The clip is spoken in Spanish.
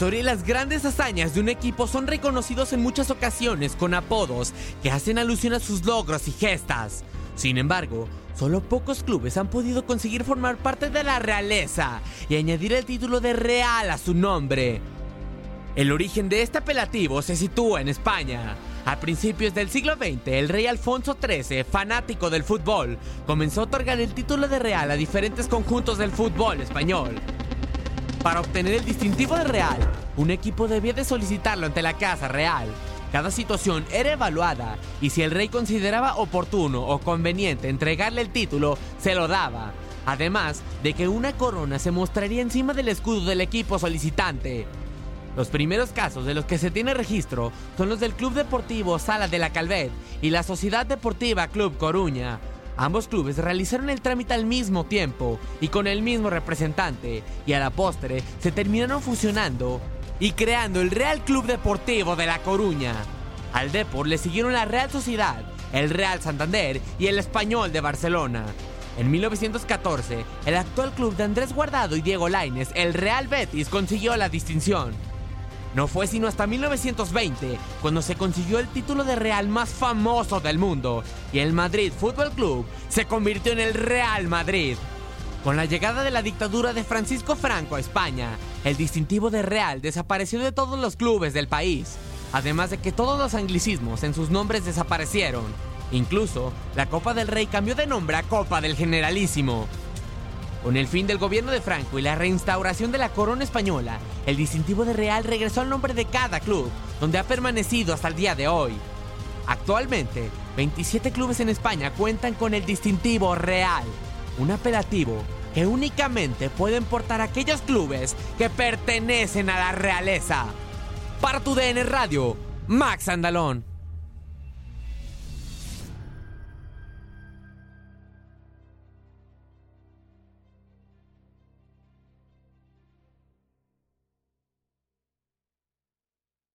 historia y las grandes hazañas de un equipo son reconocidos en muchas ocasiones con apodos que hacen alusión a sus logros y gestas. Sin embargo, solo pocos clubes han podido conseguir formar parte de la realeza y añadir el título de Real a su nombre. El origen de este apelativo se sitúa en España. A principios del siglo XX, el rey Alfonso XIII, fanático del fútbol, comenzó a otorgar el título de Real a diferentes conjuntos del fútbol español. Para obtener el distintivo de Real, un equipo debía de solicitarlo ante la Casa Real. Cada situación era evaluada y si el rey consideraba oportuno o conveniente entregarle el título, se lo daba. Además de que una corona se mostraría encima del escudo del equipo solicitante. Los primeros casos de los que se tiene registro son los del Club Deportivo Sala de la Calvet y la Sociedad Deportiva Club Coruña. Ambos clubes realizaron el trámite al mismo tiempo y con el mismo representante, y a la postre se terminaron fusionando y creando el Real Club Deportivo de La Coruña. Al Depor le siguieron la Real Sociedad, el Real Santander y el Español de Barcelona. En 1914, el actual club de Andrés Guardado y Diego Laines, el Real Betis, consiguió la distinción. No fue sino hasta 1920 cuando se consiguió el título de Real más famoso del mundo y el Madrid Fútbol Club se convirtió en el Real Madrid. Con la llegada de la dictadura de Francisco Franco a España, el distintivo de Real desapareció de todos los clubes del país, además de que todos los anglicismos en sus nombres desaparecieron. Incluso, la Copa del Rey cambió de nombre a Copa del Generalísimo. Con el fin del gobierno de Franco y la reinstauración de la corona española, el distintivo de Real regresó al nombre de cada club, donde ha permanecido hasta el día de hoy. Actualmente, 27 clubes en España cuentan con el distintivo Real, un apelativo que únicamente pueden portar aquellos clubes que pertenecen a la realeza. Para tu DN Radio, Max Andalón.